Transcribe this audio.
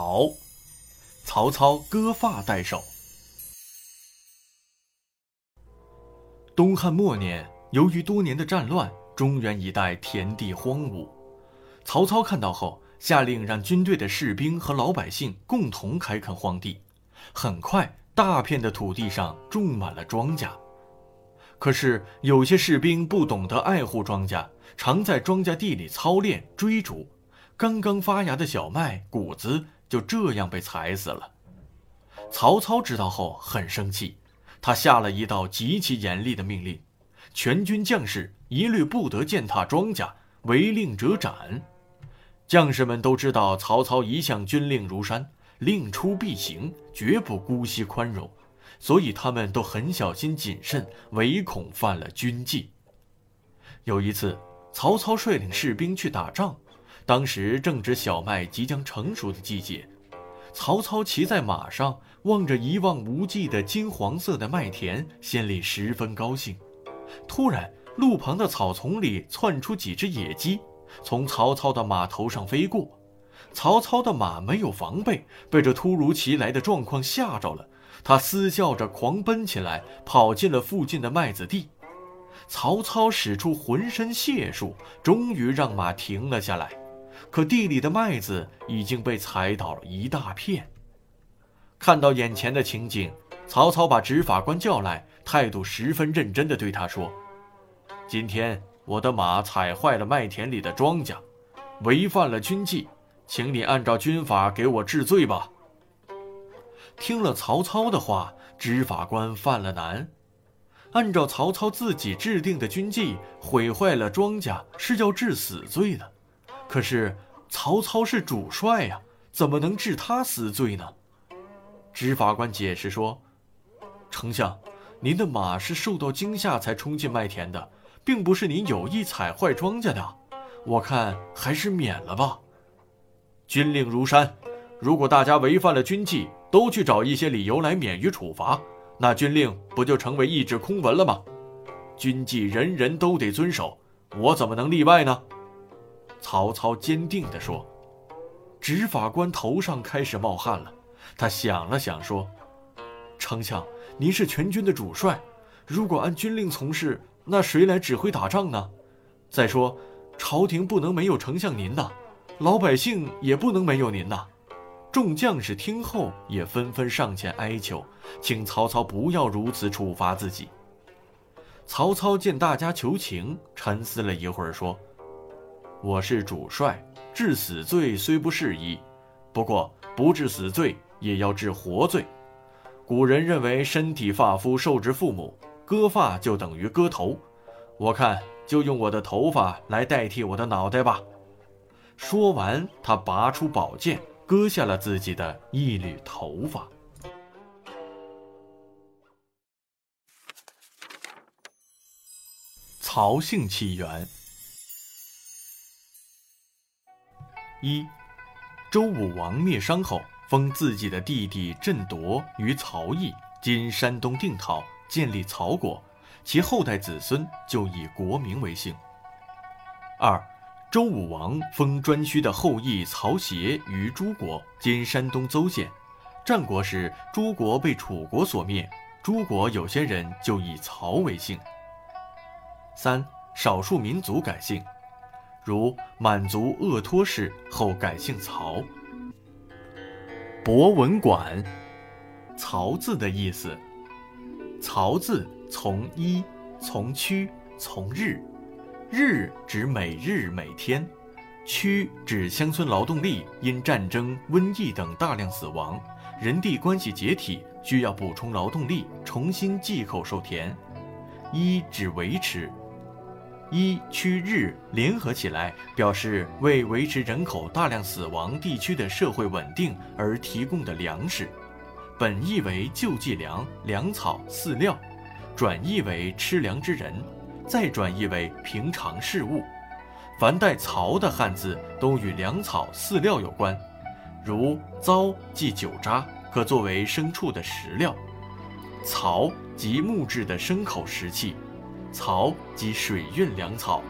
好，曹操割发代首。东汉末年，由于多年的战乱，中原一带田地荒芜。曹操看到后，下令让军队的士兵和老百姓共同开垦荒地。很快，大片的土地上种满了庄稼。可是，有些士兵不懂得爱护庄稼，常在庄稼地里操练追逐，刚刚发芽的小麦谷子就这样被踩死了。曹操知道后很生气。他下了一道极其严厉的命令：全军将士一律不得践踏庄稼，违令者斩。将士们都知道曹操一向军令如山，令出必行，绝不姑息宽容，所以他们都很小心谨慎，唯恐犯了军纪。有一次，曹操率领士兵去打仗，当时正值小麦即将成熟的季节。曹操骑在马上，望着一望无际的金黄色的麦田，心里十分高兴。突然，路旁的草丛里窜出几只野鸡，从曹操的马头上飞过。曹操的马没有防备，被这突如其来的状况吓着了。他嘶叫着狂奔起来，跑进了附近的麦子地。曹操使出浑身解数，终于让马停了下来。可地里的麦子已经被踩倒了一大片。看到眼前的情景，曹操把执法官叫来，态度十分认真地对他说：“今天我的马踩坏了麦田里的庄稼，违反了军纪，请你按照军法给我治罪吧。”听了曹操的话，执法官犯了难。按照曹操自己制定的军纪，毁坏了庄稼是要治死罪的。可是曹操是主帅呀，怎么能治他死罪呢？执法官解释说：“丞相，您的马是受到惊吓才冲进麦田的，并不是您有意踩坏庄稼的。我看还是免了吧。军令如山，如果大家违反了军纪，都去找一些理由来免于处罚，那军令不就成为一纸空文了吗？军纪人人都得遵守，我怎么能例外呢？”曹操坚定地说：“执法官头上开始冒汗了。他想了想，说：‘丞相，您是全军的主帅，如果按军令从事，那谁来指挥打仗呢？再说，朝廷不能没有丞相您呐，老百姓也不能没有您呐。’众将士听后也纷纷上前哀求，请曹操不要如此处罚自己。曹操见大家求情，沉思了一会儿，说。”我是主帅，治死罪虽不适宜，不过不治死罪也要治活罪。古人认为身体发肤受之父母，割发就等于割头。我看就用我的头发来代替我的脑袋吧。说完，他拔出宝剑，割下了自己的一缕头发。曹姓起源。一，周武王灭商后，封自己的弟弟郑铎于曹邑（今山东定陶），建立曹国，其后代子孙就以国名为姓。二，周武王封颛顼的后裔曹协于诸国（今山东邹县）。战国时，诸国被楚国所灭，诸国有些人就以曹为姓。三，少数民族改姓。如满族鄂托氏后改姓曹。博文馆，曹字的意思。曹字从一，从区，从日。日指每日每天，区指乡村劳动力因战争、瘟疫等大量死亡，人地关系解体，需要补充劳动力，重新寄口授田。一指维持。一区日联合起来，表示为维持人口大量死亡地区的社会稳定而提供的粮食，本意为救济粮、粮草、饲料，转译为吃粮之人，再转译为平常事物。凡带“曹”的汉字都与粮草、饲料有关，如“糟”即酒渣，可作为牲畜的食料；“槽”即木质的牲口食器。槽及水运粮草。